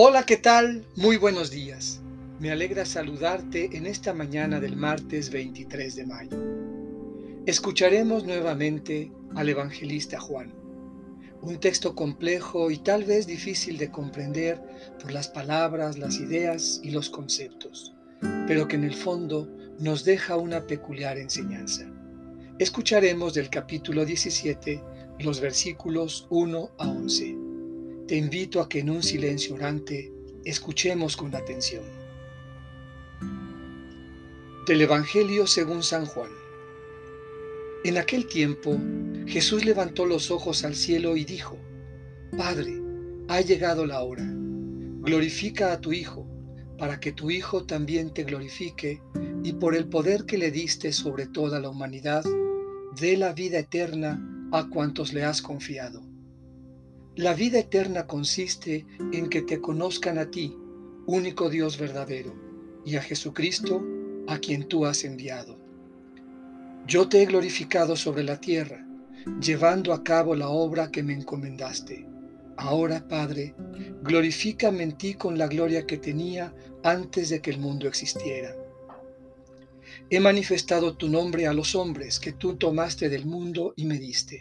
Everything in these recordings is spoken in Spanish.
Hola, ¿qué tal? Muy buenos días. Me alegra saludarte en esta mañana del martes 23 de mayo. Escucharemos nuevamente al evangelista Juan, un texto complejo y tal vez difícil de comprender por las palabras, las ideas y los conceptos, pero que en el fondo nos deja una peculiar enseñanza. Escucharemos del capítulo 17 los versículos 1 a 11 te invito a que en un silencio orante escuchemos con atención. Del Evangelio según San Juan. En aquel tiempo Jesús levantó los ojos al cielo y dijo, Padre, ha llegado la hora. Glorifica a tu Hijo, para que tu Hijo también te glorifique y por el poder que le diste sobre toda la humanidad, dé la vida eterna a cuantos le has confiado. La vida eterna consiste en que te conozcan a ti, único Dios verdadero, y a Jesucristo, a quien tú has enviado. Yo te he glorificado sobre la tierra, llevando a cabo la obra que me encomendaste. Ahora, Padre, glorifícame en ti con la gloria que tenía antes de que el mundo existiera. He manifestado tu nombre a los hombres que tú tomaste del mundo y me diste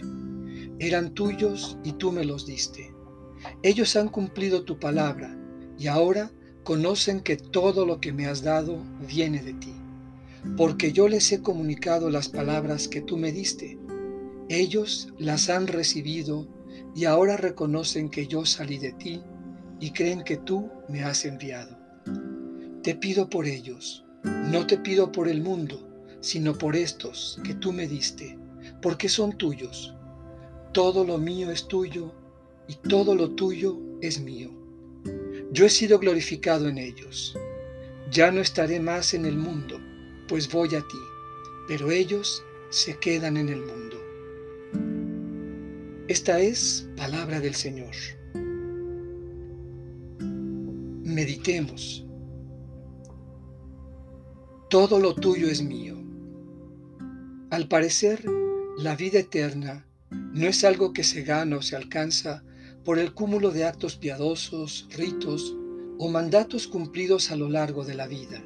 eran tuyos y tú me los diste. Ellos han cumplido tu palabra y ahora conocen que todo lo que me has dado viene de ti, porque yo les he comunicado las palabras que tú me diste. Ellos las han recibido y ahora reconocen que yo salí de ti y creen que tú me has enviado. Te pido por ellos, no te pido por el mundo, sino por estos que tú me diste, porque son tuyos todo lo mío es tuyo y todo lo tuyo es mío. Yo he sido glorificado en ellos. Ya no estaré más en el mundo, pues voy a ti, pero ellos se quedan en el mundo. Esta es palabra del Señor. Meditemos. Todo lo tuyo es mío. Al parecer, la vida eterna no es algo que se gana o se alcanza por el cúmulo de actos piadosos, ritos o mandatos cumplidos a lo largo de la vida,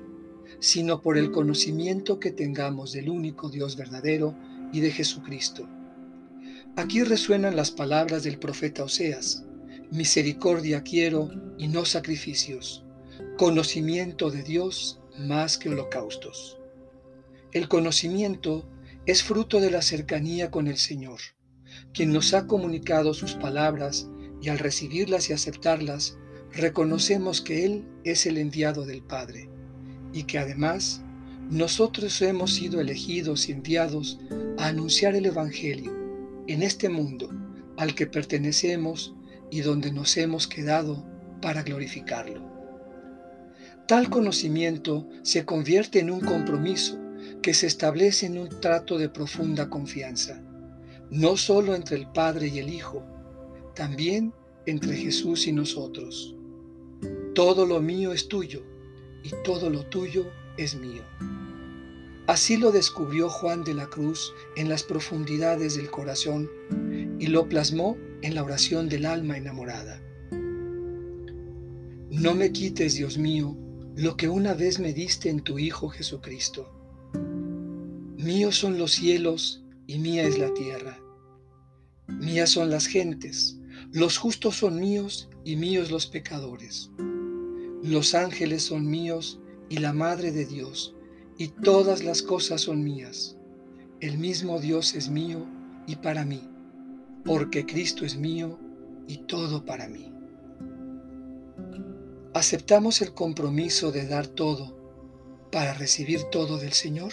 sino por el conocimiento que tengamos del único Dios verdadero y de Jesucristo. Aquí resuenan las palabras del profeta Oseas, misericordia quiero y no sacrificios, conocimiento de Dios más que holocaustos. El conocimiento es fruto de la cercanía con el Señor quien nos ha comunicado sus palabras y al recibirlas y aceptarlas, reconocemos que Él es el enviado del Padre y que además nosotros hemos sido elegidos y enviados a anunciar el Evangelio en este mundo al que pertenecemos y donde nos hemos quedado para glorificarlo. Tal conocimiento se convierte en un compromiso que se establece en un trato de profunda confianza no solo entre el Padre y el Hijo, también entre Jesús y nosotros. Todo lo mío es tuyo y todo lo tuyo es mío. Así lo descubrió Juan de la Cruz en las profundidades del corazón y lo plasmó en la oración del alma enamorada. No me quites, Dios mío, lo que una vez me diste en tu Hijo Jesucristo. Míos son los cielos y mía es la tierra. Mías son las gentes, los justos son míos y míos los pecadores. Los ángeles son míos y la Madre de Dios, y todas las cosas son mías. El mismo Dios es mío y para mí, porque Cristo es mío y todo para mí. ¿Aceptamos el compromiso de dar todo para recibir todo del Señor?